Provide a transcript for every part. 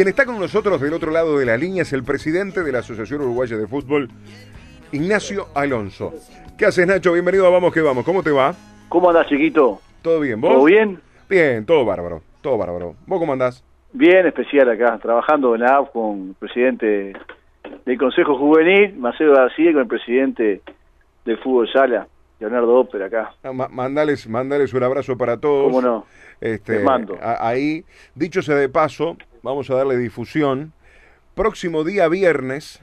Quien está con nosotros del otro lado de la línea es el presidente de la Asociación Uruguaya de Fútbol, Ignacio Alonso. ¿Qué haces, Nacho? Bienvenido a Vamos que Vamos. ¿Cómo te va? ¿Cómo andás, chiquito? ¿Todo bien? ¿Vos? ¿Todo bien? Bien, todo bárbaro. Todo bárbaro. ¿Vos cómo andás? Bien, especial acá, trabajando en la AF con el presidente del Consejo Juvenil, Marcelo García, y con el presidente del Fútbol Sala, Leonardo Ópera, acá. Ah, ma- mandales, mandales un abrazo para todos. ¿Cómo no? Este, Les mando. a- ahí, dicho sea de paso, vamos a darle difusión. Próximo día viernes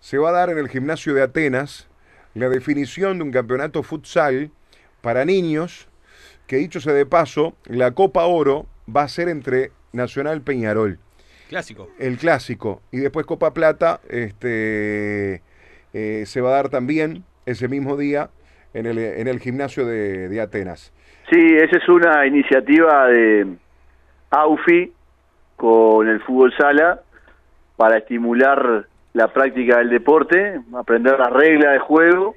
se va a dar en el gimnasio de Atenas la definición de un campeonato futsal para niños, que dicho sea de paso, la Copa Oro va a ser entre Nacional Peñarol, Clásico. el clásico, y después Copa Plata este, eh, se va a dar también ese mismo día en el, en el gimnasio de, de Atenas. Sí, esa es una iniciativa de AUFI con el Fútbol Sala para estimular la práctica del deporte, aprender las reglas de juego.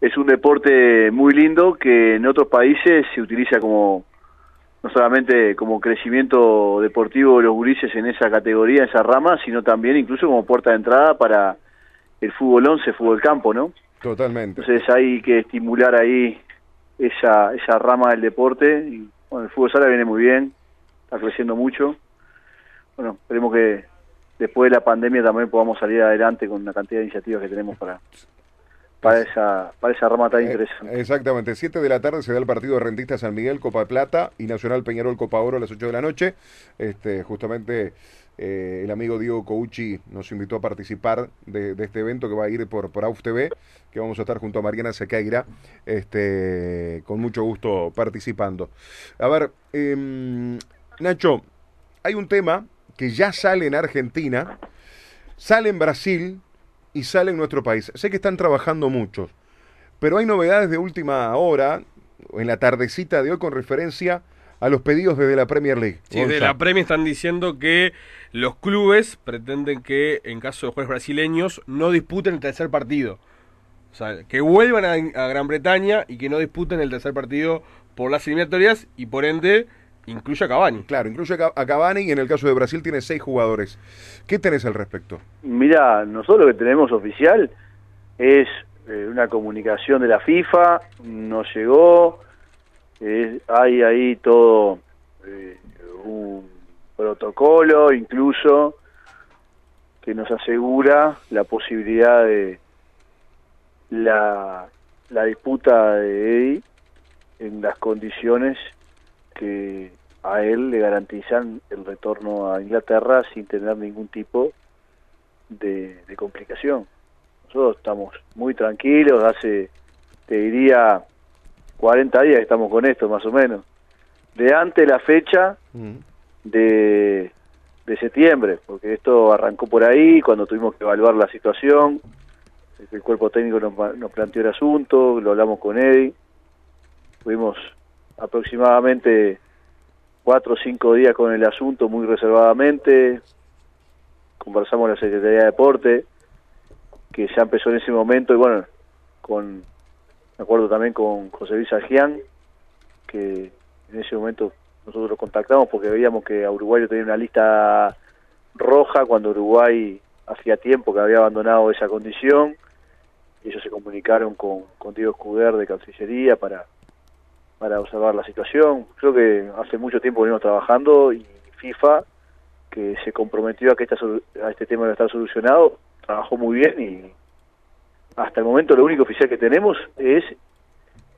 Es un deporte muy lindo que en otros países se utiliza como no solamente como crecimiento deportivo de los gurises en esa categoría, en esa rama, sino también incluso como puerta de entrada para el fútbol 11, fútbol campo, ¿no? Totalmente. Entonces hay que estimular ahí esa, esa rama del deporte. Y, bueno, el fútbol sala viene muy bien, está creciendo mucho. Bueno, esperemos que después de la pandemia también podamos salir adelante con una cantidad de iniciativas que tenemos para para esa para esa rama tan Eh, interesante. Exactamente, 7 de la tarde se da el partido de Rentista San Miguel, Copa de Plata y Nacional Peñarol Copa Oro a las 8 de la noche. Este, justamente eh, el amigo Diego Couchi nos invitó a participar de, de este evento que va a ir por, por AUF TV, que vamos a estar junto a Mariana Sequeira, este, con mucho gusto participando. A ver, em, Nacho, hay un tema que ya sale en Argentina, sale en Brasil y sale en nuestro país. Sé que están trabajando muchos, pero hay novedades de última hora, en la tardecita de hoy, con referencia a los pedidos desde la Premier League. Sí, de Gonza. la Premier están diciendo que los clubes pretenden que, en caso de jugadores brasileños, no disputen el tercer partido. O sea, que vuelvan a, a Gran Bretaña y que no disputen el tercer partido por las eliminatorias y por ende incluye a Cavani. Claro, incluye a Ca- a Cavani y en el caso de Brasil tiene seis jugadores. ¿Qué tenés al respecto? Mira, nosotros lo que tenemos oficial es eh, una comunicación de la FIFA, nos llegó, eh, hay ahí todo eh, un protocolo incluso que nos asegura la posibilidad de la, la disputa de Eddie en las condiciones que a él le garantizan el retorno a Inglaterra sin tener ningún tipo de, de complicación. Nosotros estamos muy tranquilos, hace, te diría, 40 días que estamos con esto más o menos. De antes la fecha de, de septiembre, porque esto arrancó por ahí, cuando tuvimos que evaluar la situación, el cuerpo técnico nos, nos planteó el asunto, lo hablamos con Eddie, tuvimos aproximadamente cuatro o cinco días con el asunto muy reservadamente, conversamos con la Secretaría de Deporte, que ya empezó en ese momento, y bueno, con, me acuerdo también con José Luis Agián, que en ese momento nosotros lo contactamos porque veíamos que a Uruguay lo tenía una lista roja cuando Uruguay hacía tiempo que había abandonado esa condición, ellos se comunicaron con, con Diego Escuder de Cancillería para para observar la situación. Creo que hace mucho tiempo venimos trabajando y FIFA, que se comprometió a que esta, a este tema iba a estar solucionado, trabajó muy bien y hasta el momento lo único oficial que tenemos es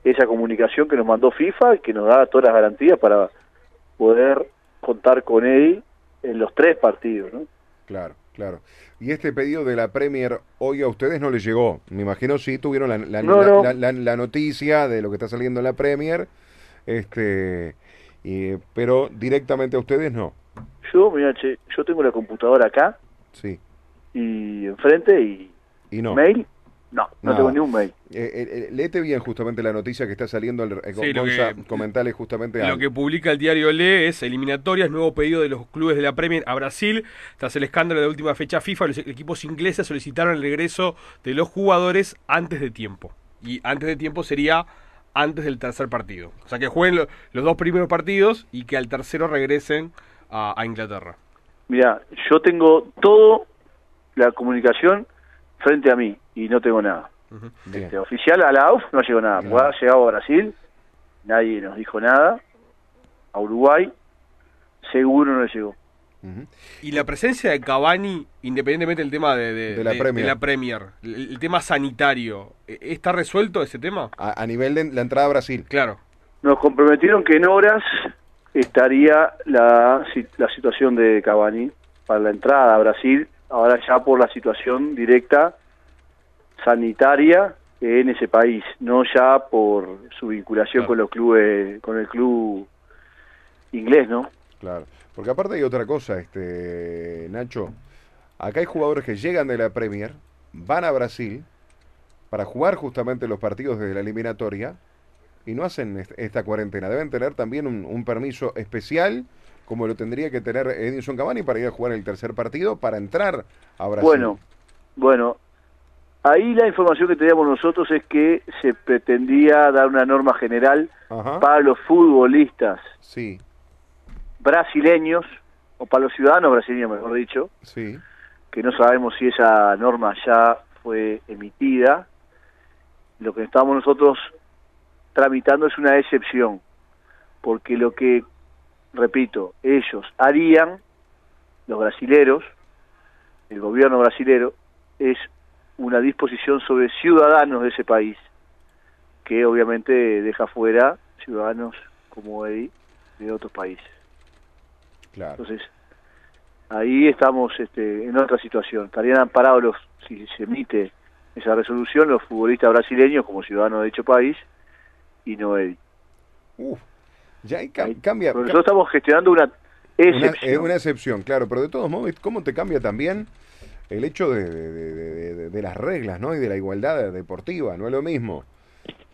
esa comunicación que nos mandó FIFA, que nos da todas las garantías para poder contar con él en los tres partidos. ¿no? Claro, claro. Y este pedido de la Premier hoy a ustedes no les llegó. Me imagino sí tuvieron la, la- No, la- no. la- la- la noticia de lo que está saliendo en la Premier, este, y- pero directamente a ustedes no. Yo, mira, che, yo tengo la computadora acá Sí, y enfrente y y no. mail, no, no tengo ni un mail. Eh, eh, eh, léete bien justamente la noticia que está saliendo. El, eh, Sí, lo Gonza, que- comentale justamente Lo que publica el diario Le es eliminatorias, nuevo pedido de los clubes de la Premier a Brasil. Tras el escándalo de la última fecha FIFA, los equipos ingleses solicitaron el regreso de los jugadores antes de tiempo. Y antes de tiempo sería antes del tercer partido. O sea, que jueguen lo- los dos primeros partidos y que al tercero regresen a, a Inglaterra. Mira, yo tengo todo la comunicación frente a mí y no tengo nada. Bien. Este, oficial a la AUF no llegó nada. Pues ha llegado a Brasil, nadie nos dijo nada. A Uruguay, seguro no le llegó. Y la presencia de Cavani, independientemente del tema de, de- De la de- Premier. de la Premier, el, el tema sanitario, ¿e- ¿está resuelto ese tema? A, a nivel de la entrada a Brasil. Claro. Nos comprometieron que en horas estaría la, la situación de Cavani para la entrada a Brasil, ahora ya por la situación directa sanitaria en ese país, no ya por su vinculación Claro. con los clubes, con el club inglés, ¿no? Claro. Porque aparte hay otra cosa, este Nacho. Acá hay jugadores que llegan de la Premier, van a Brasil para jugar justamente los partidos desde la eliminatoria y no hacen est- esta cuarentena. Deben tener también un, un permiso especial, como lo tendría que tener Edinson Cavani para ir a jugar el tercer partido, para entrar a Brasil. Bueno, bueno, ahí la información que teníamos nosotros es que se pretendía dar una norma general Ajá. para los futbolistas Sí, brasileños, o para los ciudadanos brasileños, mejor dicho, sí. que no sabemos si esa norma ya fue emitida. Lo que estamos nosotros tramitando es una excepción, porque lo que, repito, ellos harían, los brasileros, el gobierno brasilero, es una disposición sobre ciudadanos de ese país, que obviamente deja fuera ciudadanos como Eddie de otros países. Claro. Entonces, ahí estamos este, en otra situación. Estarían amparados, los, si se emite esa resolución, los futbolistas brasileños como ciudadanos de dicho país y no Eddie. Uf, ya ahí cambia. Pero nosotros estamos gestionando una excepción. es una excepción, claro, pero de todos modos, ¿cómo te cambia también el hecho de, de- las reglas ¿no? y de la igualdad deportiva? No es lo mismo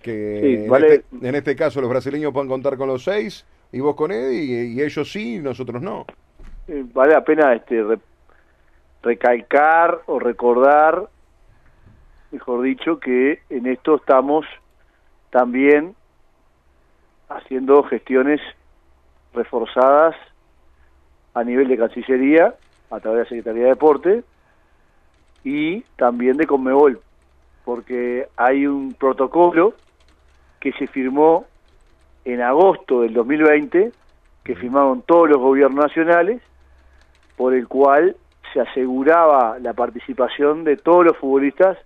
que Sí, en, vale. este, en este caso los brasileños puedan contar con los seis y vos con Eddie y, y ellos sí y nosotros no. Eh, vale la pena este, re- recalcar o recordar, mejor dicho, que en esto estamos también haciendo gestiones reforzadas a nivel de Cancillería, a través de la Secretaría de Deporte, y también de Conmebol, porque hay un protocolo que se firmó en agosto del 2020, que firmaron todos los gobiernos nacionales, por el cual se aseguraba la participación de todos los futbolistas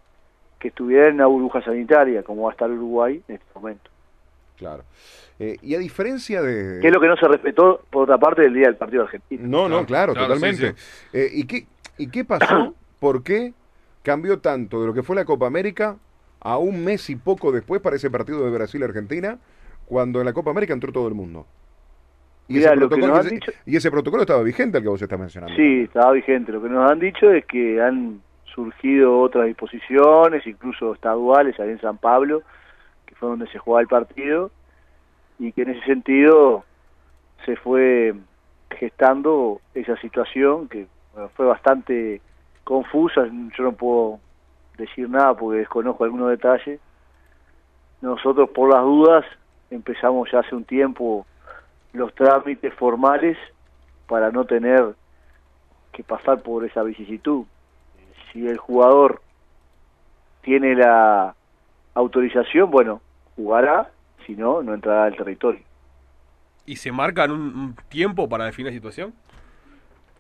que estuvieran en una burbuja sanitaria, como va a estar Uruguay en este momento. Claro. Eh, y a diferencia de... Que es lo que no se respetó, por otra parte, del día del partido argentino. No, no, claro, Claro, totalmente. sí, Eh, ¿y, qué, ¿Y qué pasó? ¿Por qué cambió tanto de lo que fue la Copa América a un mes y poco después para ese partido de Brasil-Argentina, cuando en la Copa América entró todo el mundo? Y, Mirá, ese lo que protocolo, nos han ese- dicho- y ese protocolo estaba vigente, el que vos estás mencionando. Sí, estaba vigente. Lo que nos han dicho es que han surgido otras disposiciones, incluso estaduales, ahí en San Pablo, fue donde se jugaba el partido, y que en ese sentido se fue gestando esa situación que fue bastante confusa. Yo no puedo decir nada porque desconozco algunos detalles. Nosotros, por las dudas, empezamos ya hace un tiempo los trámites formales para no tener que pasar por esa vicisitud. Si el jugador tiene la autorización, bueno, jugará, si no, no entrará al territorio. ¿Y se marcan un, un tiempo para definir la situación?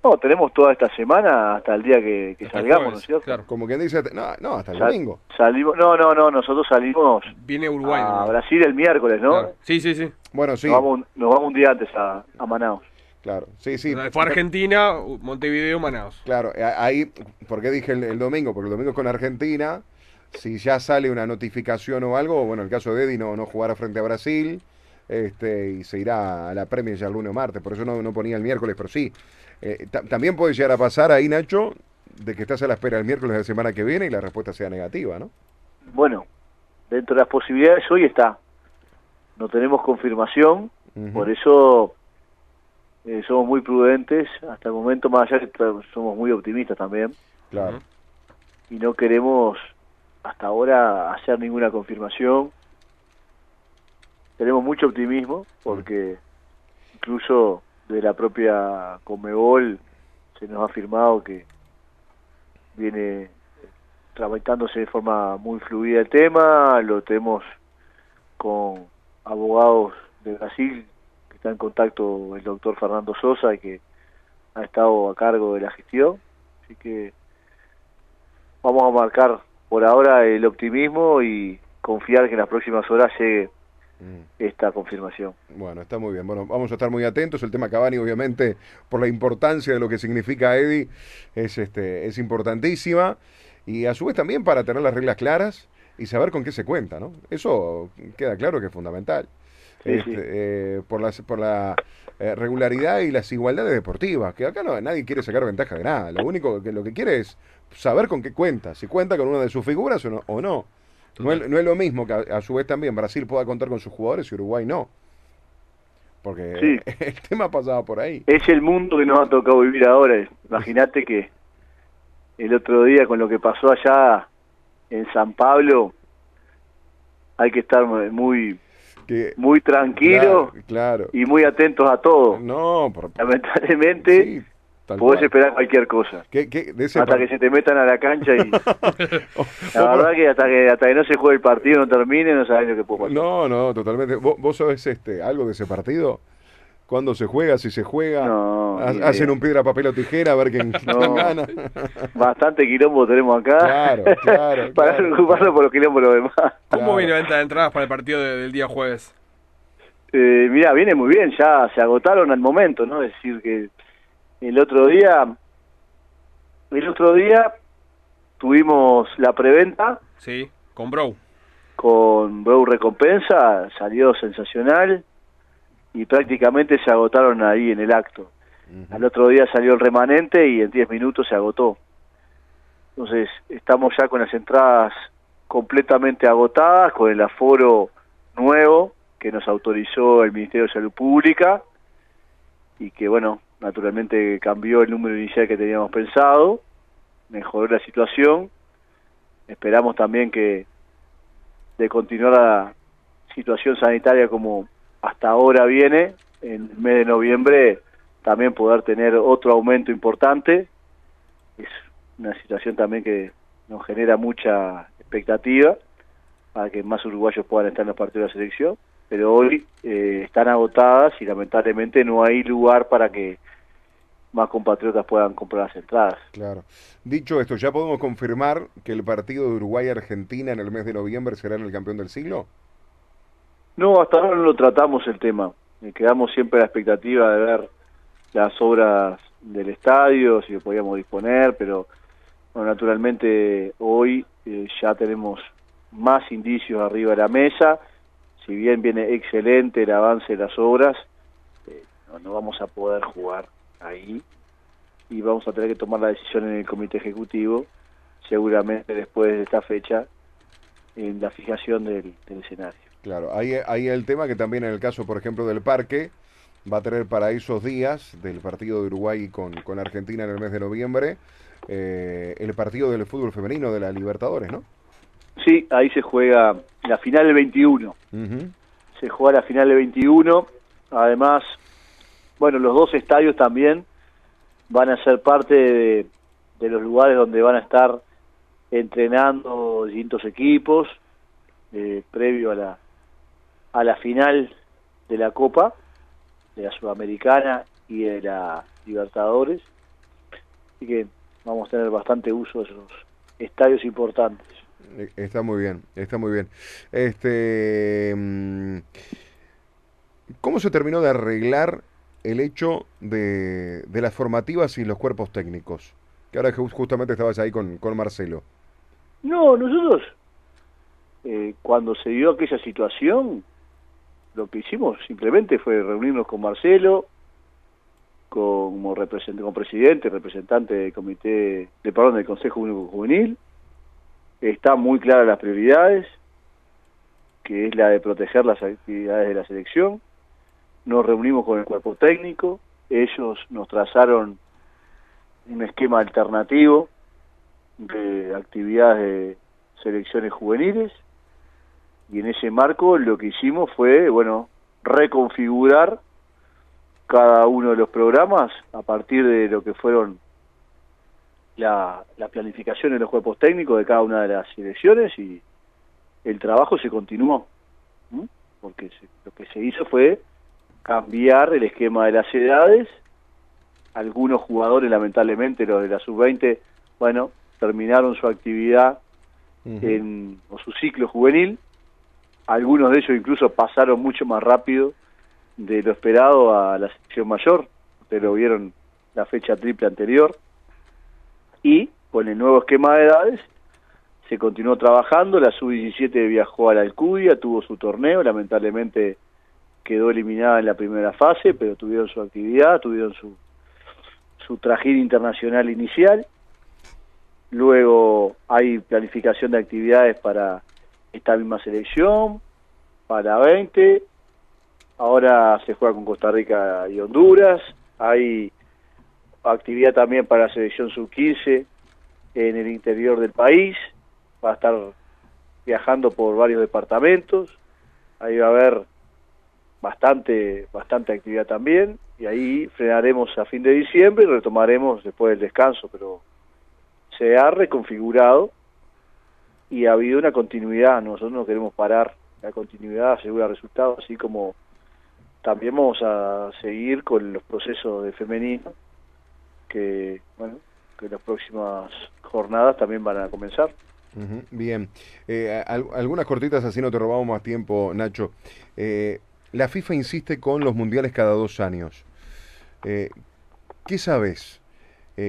No, tenemos toda esta semana hasta el día que, salgamos, jueves, ¿no es cierto? Claro. Como quien dice, no, no, hasta el Sal- domingo. Salimos, no, no, no, nosotros salimos Viene Uruguay. a ¿no? Brasil el miércoles, ¿no? Claro. Sí, sí, sí. Bueno, sí, Nos, vamos, nos vamos un día antes a, a Manaus. claro. Sí, sí. Fue Argentina, Montevideo, Manaus. Claro, eh, ahí, ¿por qué dije el, el domingo? Porque el domingo es con Argentina. Si ya sale una notificación o algo, bueno, el caso de Eddie no, no jugará frente a Brasil este, y se irá a la Premier ya el lunes o martes. Por eso no, no ponía el miércoles, pero sí. Eh, ta- también puede llegar a pasar ahí, Nacho, de que estás a la espera el miércoles de la semana que viene y la respuesta sea negativa, ¿no? Bueno, dentro de las posibilidades hoy está. No tenemos confirmación, por eso eh, somos muy prudentes. Hasta el momento, más allá que somos muy optimistas también. Claro. Y no queremos hasta ahora hacer ninguna confirmación. Tenemos mucho optimismo porque incluso de la propia Comebol se nos ha afirmado que viene tramitándose de forma muy fluida el tema, lo tenemos con abogados de Brasil, que está en contacto el doctor Fernando Sosa que ha estado a cargo de la gestión, así que vamos a marcar por ahora el optimismo y confiar que en las próximas horas llegue mm. esta confirmación. Bueno, está muy bien. Bueno, vamos a estar muy atentos. El tema Cavani, obviamente, por la importancia de lo que significa Eddie, es, este, es importantísima. Y a su vez también para tener las reglas claras y saber con qué se cuenta, ¿no? Eso queda claro que es fundamental. Este, eh, por, las, por la eh, regularidad y las igualdades deportivas, que acá no, nadie quiere sacar ventaja de nada. Lo único que lo que quiere es saber con qué cuenta, si cuenta con una de sus figuras o no. O no. No, es, lo mismo que a, su vez también Brasil pueda contar con sus jugadores y Uruguay no. Porque el tema pasaba por ahí. Es el mundo que nos ha tocado vivir ahora. Imagínate que el otro día con lo que pasó allá en San Pablo, hay que estar muy muy tranquilo claro, y muy atentos a todo. No, lamentablemente Podés esperar cualquier cosa. hasta que se te metan a la cancha y... la verdad que hasta, que hasta que no se juegue el partido, no termine, no sabes lo que puede pasar. No, no, totalmente. ¿Vos, vos sabés este, algo de ese partido? ¿Cuándo se juega? ¿Si se juega? ¿Hacen un piedra, papel o tijera a ver quién, gana? Bastante quilombo tenemos acá. Claro, claro. para preocuparnos por los quilombos los demás. ¿Cómo viene la venta de entradas para el partido del día jueves? Eh, mira, viene muy bien, ya se agotaron al momento, ¿no? Es decir, que el otro día, el otro día tuvimos la preventa. Sí, con Bro. Con Bro Recompensa, salió sensacional y prácticamente se agotaron ahí en el acto. Al otro día salió el remanente y en 10 minutos se agotó. Entonces, estamos ya con las entradas completamente agotadas, con el aforo nuevo que nos autorizó el Ministerio de Salud Pública y que, bueno, naturalmente cambió el número inicial que teníamos pensado, mejoró la situación. Esperamos también que de continuar la situación sanitaria como hasta ahora viene, en el mes de noviembre también poder tener otro aumento importante. Es una situación también que nos genera mucha expectativa para que más uruguayos puedan estar en los partidos de la selección, pero hoy eh, están agotadas y lamentablemente no hay lugar para que más compatriotas puedan comprar las entradas. Claro. Dicho esto, ¿ya podemos confirmar que el partido de Uruguay-Argentina en el mes de noviembre será en el campeón del siglo? No, hasta ahora no lo tratamos el tema. Eh, quedamos siempre a la expectativa de ver las obras del estadio, si lo podíamos disponer, pero bueno, naturalmente hoy eh, ya tenemos más indicios arriba de la mesa. Si bien viene excelente el avance de las obras, eh, no vamos a poder jugar ahí y vamos a tener que tomar la decisión en el comité ejecutivo, seguramente después de esta fecha, en la fijación del escenario. Claro, hay, hay el tema que también en el caso, por ejemplo, del parque, va a tener para esos días del partido de Uruguay con, con Argentina en el mes de noviembre, eh, el partido del fútbol femenino de la Libertadores, ¿no? Sí, ahí se juega la final del 21. Se juega la final del 21. Además, bueno, los dos estadios también van a ser parte de, de los lugares donde van a estar entrenando distintos equipos eh, previo a la, a la final de la Copa, de la Sudamericana y de la Libertadores. Así que vamos a tener bastante uso de esos estadios importantes. Está muy bien, está muy bien. Este, mm, ¿Cómo se terminó de arreglar el hecho de, de las formativas y los cuerpos técnicos? Que ahora justamente estabas ahí con, con Marcelo. No, nosotros, eh, cuando se dio aquella situación, lo que hicimos simplemente fue reunirnos con Marcelo, como, representante, como presidente, representante del comité, de perdón, del Consejo Único Juvenil. Están muy claras las prioridades, que es la de proteger las actividades de la selección. Nos reunimos con el cuerpo técnico, ellos nos trazaron un esquema alternativo de actividades de selecciones juveniles y en ese marco lo que hicimos fue, bueno, reconfigurar cada uno de los programas a partir de lo que fueron la, la planificación de los cuerpos técnicos de cada una de las selecciones y el trabajo se continuó, porque se- lo que se hizo fue cambiar el esquema de las edades. Algunos jugadores, lamentablemente, los de la sub-20, bueno, terminaron su actividad en, o su ciclo juvenil. Algunos de ellos incluso pasaron mucho más rápido de lo esperado a la selección mayor. Ustedes lo vieron la fecha triple anterior. Y con el nuevo esquema de edades se continuó trabajando. La sub-17 viajó a la Alcudia, tuvo su torneo. Lamentablemente quedó eliminada en la primera fase, pero tuvieron su actividad, tuvieron su, su trajín internacional inicial. Luego hay planificación de actividades para esta misma selección, para 20. Ahora se juega con Costa Rica y Honduras. Hay actividad también para la selección sub-15 en el interior del país. Va a estar viajando por varios departamentos. Ahí va a haber bastante bastante actividad también y ahí frenaremos a fin de diciembre y retomaremos después del descanso, pero se ha reconfigurado y ha habido una continuidad, nosotros no queremos parar, la continuidad asegura resultados, así como también vamos a seguir con los procesos de femenino que, bueno, que las próximas jornadas también van a comenzar. Bien. Eh, al- algunas cortitas, así no te robamos más tiempo, Nacho. Eh, la FIFA insiste con los mundiales cada dos años. Eh, ¿Qué sabes?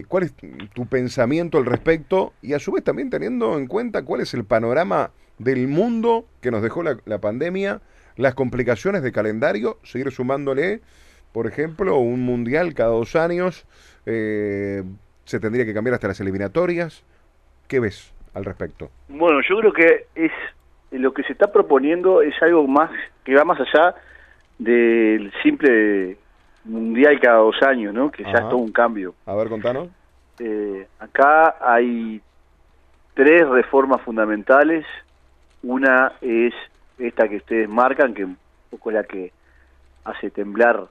¿Cuál es tu pensamiento al respecto? Y a su vez también teniendo en cuenta cuál es el panorama del mundo que nos dejó la pandemia, las complicaciones de calendario, seguir sumándole, por ejemplo, un mundial cada dos años, eh, se tendría que cambiar hasta las eliminatorias. ¿Qué ves al respecto? Bueno, yo creo que es lo que se está proponiendo es algo más que va más allá del simple mundial cada dos años, ¿no? Que ya es todo un cambio. A ver, contanos. Eh, acá hay tres reformas fundamentales. Una es esta que ustedes marcan, que un poco la que hace temblar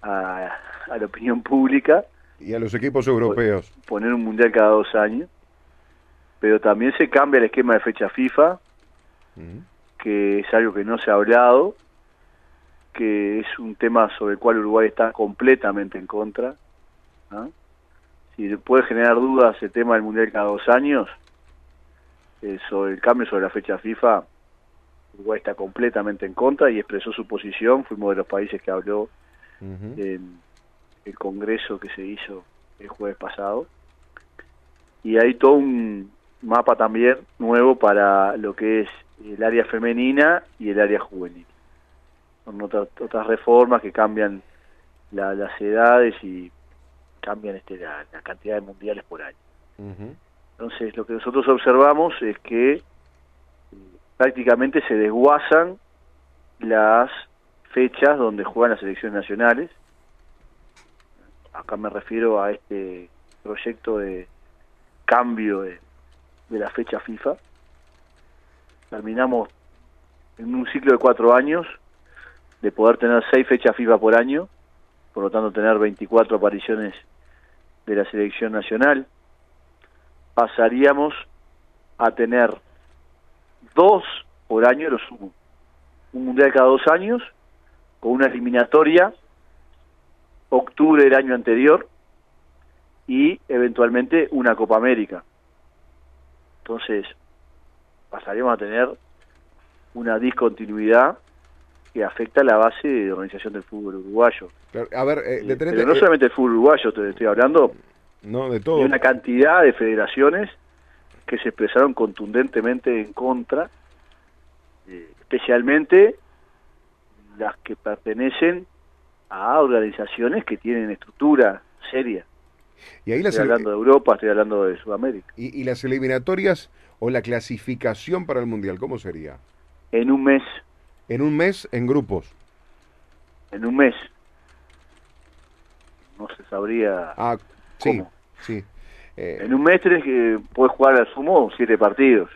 a, a la opinión pública, Y a los equipos europeos. poner un mundial cada dos años. Pero también se cambia el esquema de fecha FIFA, Ujú. que es algo que no se ha hablado, que es un tema sobre el cual Uruguay está completamente en contra. ¿ah? Si puede generar dudas el tema del Mundial cada dos años, eh, sobre el cambio sobre la fecha FIFA, Uruguay está completamente en contra y expresó su posición, fuimos de los países que habló en el congreso que se hizo el jueves pasado. Y hay todo un mapa también nuevo para lo que es el área femenina y el área juvenil. Son otras, otras reformas que cambian la- las edades y cambian este, la, la cantidad de mundiales por año. Entonces, lo que nosotros observamos es que eh, prácticamente se desguazan las fechas donde juegan las selecciones nacionales. Acá me refiero a este proyecto de cambio de, la fecha FIFA. Terminamos en un ciclo de cuatro años de poder tener seis fechas FIFA por año, por lo tanto tener 24 apariciones de la selección nacional pasaríamos a tener dos por año, lo sumo. Un mundial cada dos años, con una eliminatoria, octubre del año anterior, y eventualmente una Copa América. Entonces, pasaríamos a tener una discontinuidad que afecta la base de organización del fútbol uruguayo. Pero, A ver, eh, Pero no eh, solamente el fútbol uruguayo, te estoy hablando, no, de todo. una cantidad de federaciones que se expresaron contundentemente en contra, eh, especialmente las que pertenecen a organizaciones que tienen estructura seria. Y ahí las, Estoy hablando de Europa, estoy hablando de Sudamérica. y, y las eliminatorias o la clasificación para el Mundial, ¿cómo sería? En un mes, En un mes, en grupos. en un mes, no se sabría. Ah, sí, ¿Cómo? sí. Eh, En un mes tenés que puedes jugar al sumo siete partidos,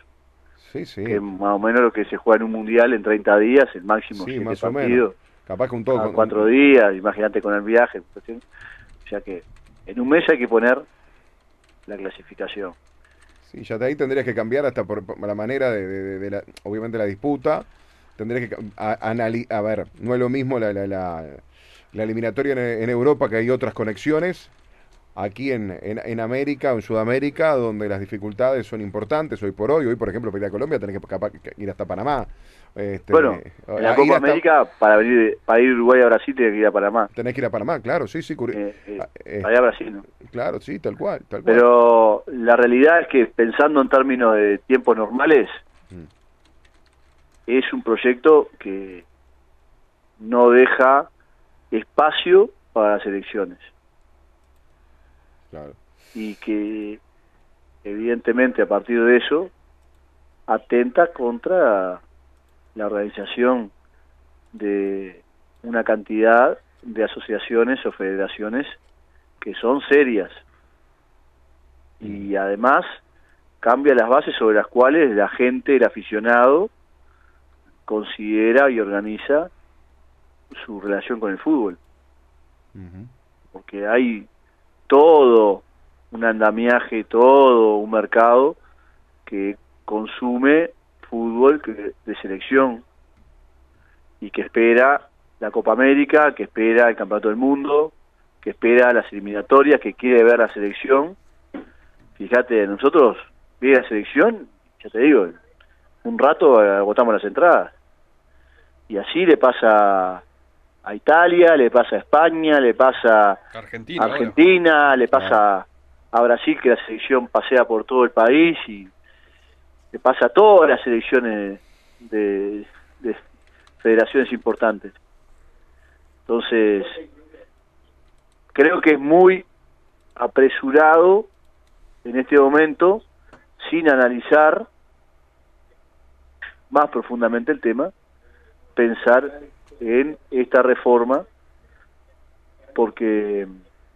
sí, sí. que es más o menos lo que se juega en un mundial en 30 días, el máximo Sí, siete más o partidos. menos. Capaz con todo. con- cuatro días, imagínate con el viaje. cuestión. O sea que en un mes hay que poner la clasificación. Sí, ya de ahí tendrías que cambiar hasta por, por la manera de, de- de la, obviamente la disputa. Tendrías que a, anali- a ver, no es lo mismo la, la, la, la eliminatoria en, en Europa que hay otras conexiones. Aquí en, en, en América o en Sudamérica, donde las dificultades son importantes hoy por hoy. Hoy, por ejemplo, para ir a Colombia tenés que capaz que ir hasta Panamá. Este, bueno, a- en la Copa hasta- América, para venir para ir a Uruguay a Brasil, tiene que ir a Panamá. Tenés que ir a Panamá, claro, sí, sí. curi- Eh, eh, ah, eh, para ir a Brasil, ¿no? claro, sí, tal cual, tal cual. Pero la realidad es que pensando en términos de tiempos normales, Mm. es un proyecto que no deja espacio para las elecciones Claro. y que evidentemente a partir de eso atenta contra la organización de una cantidad de asociaciones o federaciones que son serias. Y además cambia las bases sobre las cuales la gente, el aficionado, considera y organiza su relación con el fútbol. Porque hay todo un andamiaje, todo un mercado que consume fútbol que- de selección y que espera la Copa América, que espera el Campeonato del Mundo, que espera las eliminatorias, que quiere ver la selección. Fíjate, nosotros, ve la selección, ya te digo, un rato agotamos las entradas. Y así le pasa a Italia, le pasa a España, le pasa Argentina. a ahora. Argentina, le pasa a Brasil que la selección pasea por todo el país y le pasa a todas las selecciones de, de federaciones importantes. Entonces, creo que es muy apresurado en este momento, sin analizar más profundamente el tema, pensar en esta reforma porque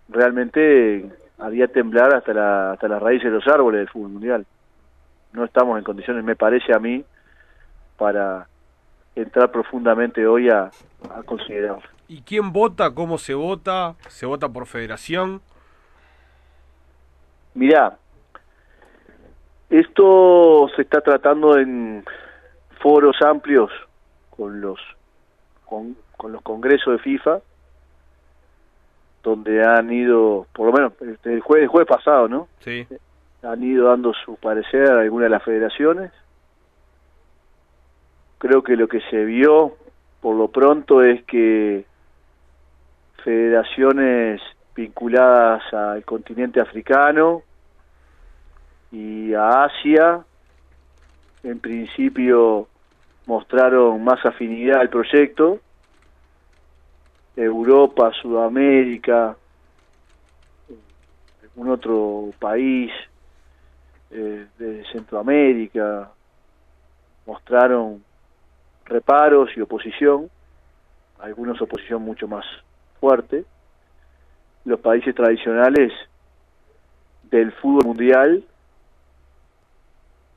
realmente haría temblar hasta la, hasta las raíces de los árboles del fútbol mundial. No estamos en condiciones, me parece a mí, para entrar profundamente hoy a, a considerar. ¿Y quién vota? ¿Cómo se vota? ¿Se vota por federación? Mirá, esto se está tratando en foros amplios con los con, con los congresos de FIFA, donde han ido, por lo menos el jueves, el jueves pasado, ¿no? Sí. Han ido dando su parecer a algunas de las federaciones. Creo que lo que se vio por lo pronto es que federaciones vinculadas al continente africano y a Asia, en principio mostraron más afinidad al proyecto. Europa, Sudamérica, algún otro país eh, de Centroamérica mostraron reparos y oposición, algunos oposición mucho más fuerte. Los países tradicionales del fútbol mundial,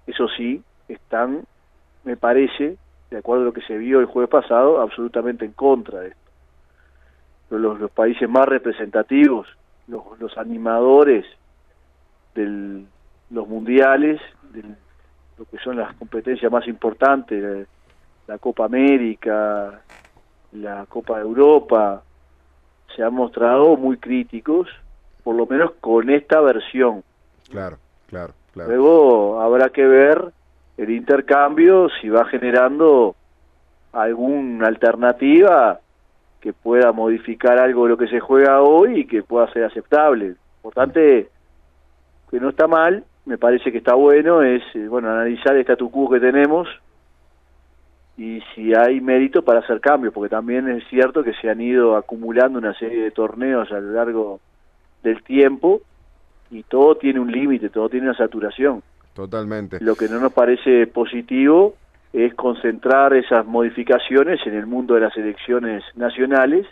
eso sí, están, me parece, de acuerdo a lo que se vio el jueves pasado, absolutamente en contra de esto. Los, los países más representativos, los, los animadores de los mundiales, de lo que son las competencias más importantes, la, la Copa América, la Copa de Europa, se han mostrado muy críticos, por lo menos con esta versión. Claro, claro, claro. Luego habrá que ver el intercambio si va generando alguna alternativa que pueda modificar algo de lo que se juega hoy y que pueda ser aceptable. Importante que no está mal, me parece que está bueno, es eh, bueno analizar el statu quo que tenemos y si hay mérito para hacer cambios, porque también es cierto que se han ido acumulando una serie de torneos a lo largo del tiempo y todo tiene un límite, todo tiene una saturación. Totalmente. Lo que no nos parece positivo es concentrar esas modificaciones en el mundo de las elecciones nacionales,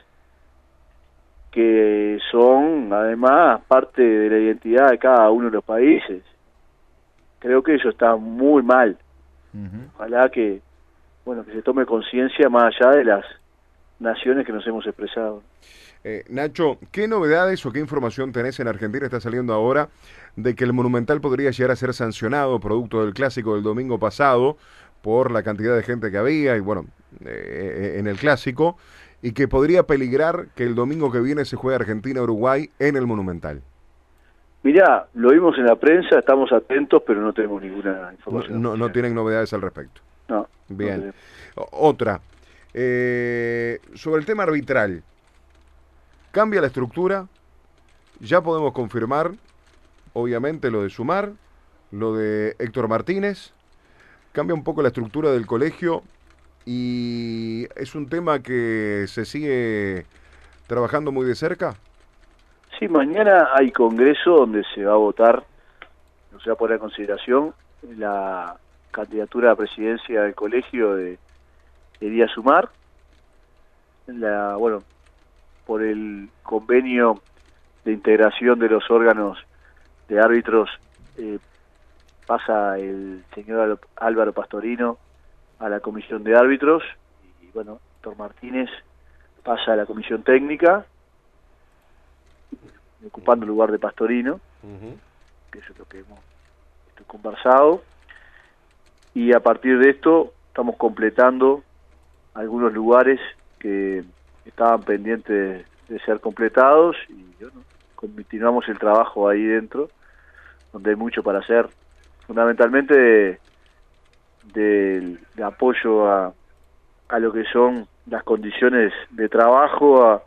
que son además parte de la identidad de cada uno de los países. Creo que eso está muy mal. Ujú. Ojalá que, bueno, que se tome conciencia más allá de las naciones que nos hemos expresado. Eh, Nacho, ¿qué novedades o qué información tenés en Argentina? Está saliendo ahora de que el Monumental podría llegar a ser sancionado producto del clásico del domingo pasado por la cantidad de gente que había y bueno, eh, en el clásico y que podría peligrar que el domingo que viene se juegue Argentina-Uruguay en el Monumental. Mirá, lo vimos en la prensa, estamos atentos, pero no tenemos ninguna información. No, no, tienen novedades al respecto. No. Bien. Otra. Eh, sobre el tema arbitral. Cambia la estructura. Ya podemos confirmar, obviamente, lo de Sumar, lo de Héctor Martínez. Cambia un poco la estructura del colegio y es un tema que se sigue trabajando muy de cerca. Sí, mañana hay congreso donde se va a votar, no se va a poner consideración la candidatura a presidencia del colegio de Elías Sumar. La, bueno, por el convenio de integración de los órganos de árbitros eh, pasa el señor Álvaro Pastorino a la comisión de árbitros y bueno, Héctor Martínez pasa a la comisión técnica ocupando el lugar de Pastorino, que eso es lo que hemos conversado, y a partir de esto estamos completando algunos lugares que estaban pendientes de ser completados y bueno, continuamos el trabajo ahí dentro, donde hay mucho para hacer, fundamentalmente de, apoyo a, a lo que son las condiciones de trabajo, a,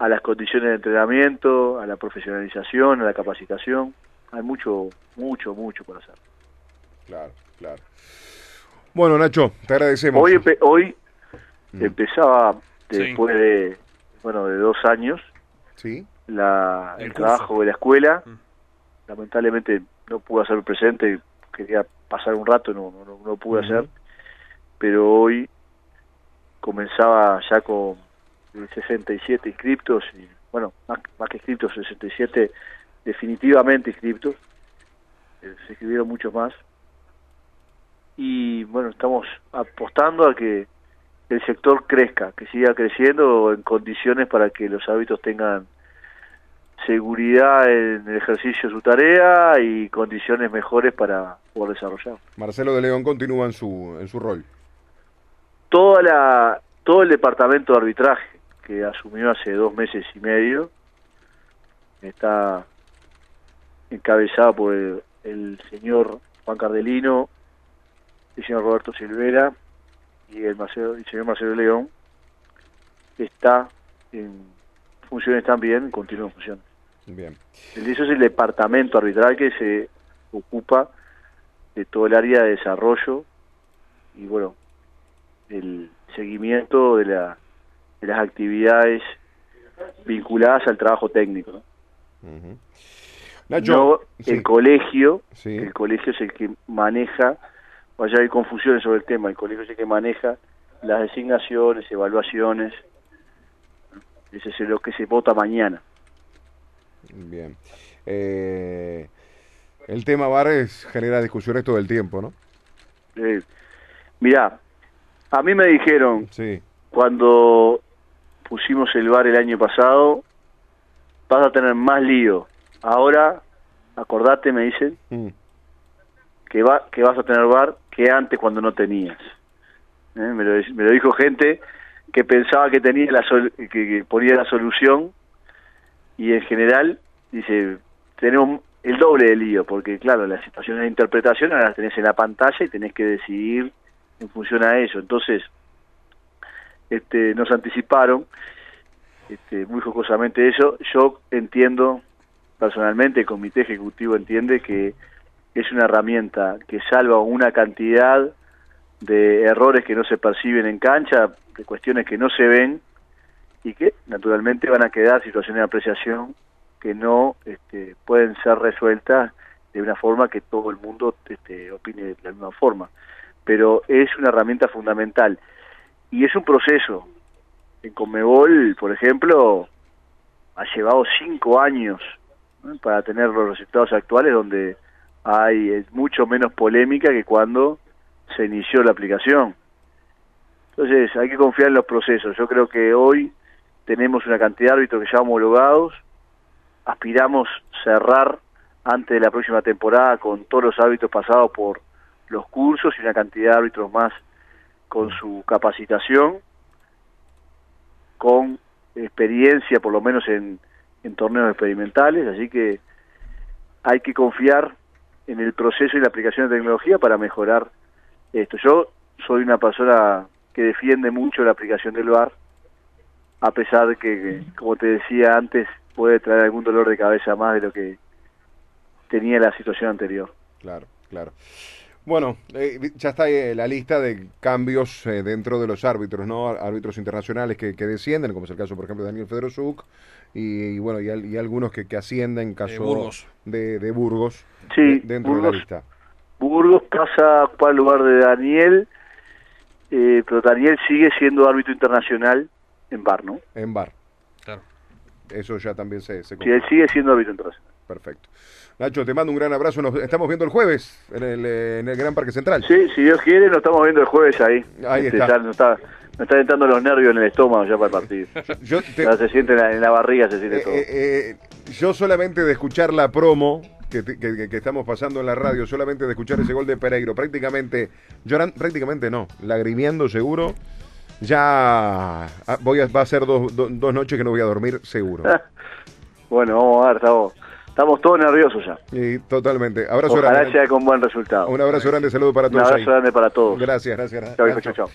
a las condiciones de entrenamiento, a la profesionalización, a la capacitación. Hay mucho, mucho, mucho por hacer. Claro, claro. Bueno, Nacho, te agradecemos. Hoy, hoy mm. empezaba, después de, bueno, de dos años, ¿Sí? la, el, trabajo de la escuela. Mm. Lamentablemente no pude hacer presente, quería pasar un rato, no, no, no pude hacer. Pero hoy comenzaba ya con 67 inscriptos, y bueno, más, que inscriptos, 67 definitivamente inscriptos, eh, se escribieron muchos más. Y bueno, estamos apostando a que el sector crezca, que siga creciendo en condiciones para que los hábitos tengan seguridad en el ejercicio de su tarea y condiciones mejores para poder desarrollar. Marcelo de León continúa en su, en su rol. Toda la, todo el departamento de arbitraje, que asumió hace dos meses y medio. Está encabezado por el, señor Juan Cardelino, el señor Roberto Silvera y el, señor Marcelo León. Está en funciones también, en funciones. Bien. Eso es el departamento arbitral que se ocupa de todo el área de desarrollo y bueno, el seguimiento de la de las actividades vinculadas al trabajo técnico. ¿no? el colegio, el colegio es el que maneja, vaya hay confusiones sobre el tema, el colegio es el que maneja las designaciones, evaluaciones, ese es lo que se vota mañana. Bien. Eh, el tema Bares genera discusiones todo el tiempo, ¿no? Eh, mirá, a mí me dijeron, sí. cuando pusimos el bar el año pasado, vas a tener más lío. Ahora, acordate, me dicen, mm. que, va, que vas a tener bar que antes cuando no tenías. ¿Eh? Me, lo, dijo gente que pensaba que tenía la que, ponía la solución y en general dice tenemos el doble de lío porque claro las situaciones de interpretación ahora las tenés en la pantalla y tenés que decidir en función a eso entonces este, nos anticiparon este, muy jocosamente eso. Yo entiendo, personalmente, el comité ejecutivo entiende que es una herramienta que salva una cantidad de errores que no se perciben en cancha, de cuestiones que no se ven y que naturalmente van a quedar situaciones de apreciación que no este, pueden ser resueltas de una forma que todo el mundo este, opine de la misma forma. Pero es una herramienta fundamental y es un proceso. En Conmebol, por ejemplo, ha llevado cinco años para tener los resultados actuales donde hay mucho menos polémica que cuando se inició la aplicación. Entonces hay que confiar en los procesos. Yo creo que hoy tenemos una cantidad de árbitros que ya homologados, aspiramos cerrar antes de la próxima temporada con todos los árbitros pasados por los cursos y una cantidad de árbitros más con su capacitación, con experiencia por lo menos en, en torneos experimentales, así que hay que confiar en el proceso y la aplicación de tecnología para mejorar esto. Yo soy una persona que defiende mucho la aplicación del VAR, a pesar de que, como te decía antes, puede traer algún dolor de cabeza más de lo que tenía la situación anterior. Claro, claro. Bueno, eh, ya está eh, la lista de cambios eh, dentro de los árbitros, ¿no? Árbitros internacionales que, que, descienden, como es el caso, por ejemplo, de Daniel Fedorczuk, y, y bueno, y, y, algunos que, que ascienden en caso Burgos. De, de, Burgos, sí, de, dentro Burgos, de la lista. Burgos pasa a ocupar el lugar de Daniel, eh, pero Daniel sigue siendo árbitro internacional en bar, ¿no? En bar. Claro. Eso ya también se... se sí, él sigue siendo árbitro internacional. Perfecto. Nacho, te mando un gran abrazo. Nos estamos viendo el jueves en el, en el Gran Parque Central. Sí, si Dios quiere, nos estamos viendo el jueves ahí. Ahí este, está. Ya nos está. Me están entrando los nervios en el estómago ya para el partido. Yo te, ya se siente en la, en la barriga, se siente eh, todo. Eh, eh, yo solamente de escuchar la promo que, que, que, estamos pasando en la radio, solamente de escuchar ese gol de Pereiro, prácticamente, llorando, prácticamente no, lagrimiendo seguro, ya voy a, va a ser dos, dos, dos noches que no voy a dormir seguro. bueno, vamos a ver, estamos, estamos todos nerviosos ya. Y totalmente. Abrazo Ojalá grande. sea con buen resultado. Un abrazo grande, saludo para todos. Un abrazo ahí. grande para todos. Gracias, gracias. Chao, chao, chao.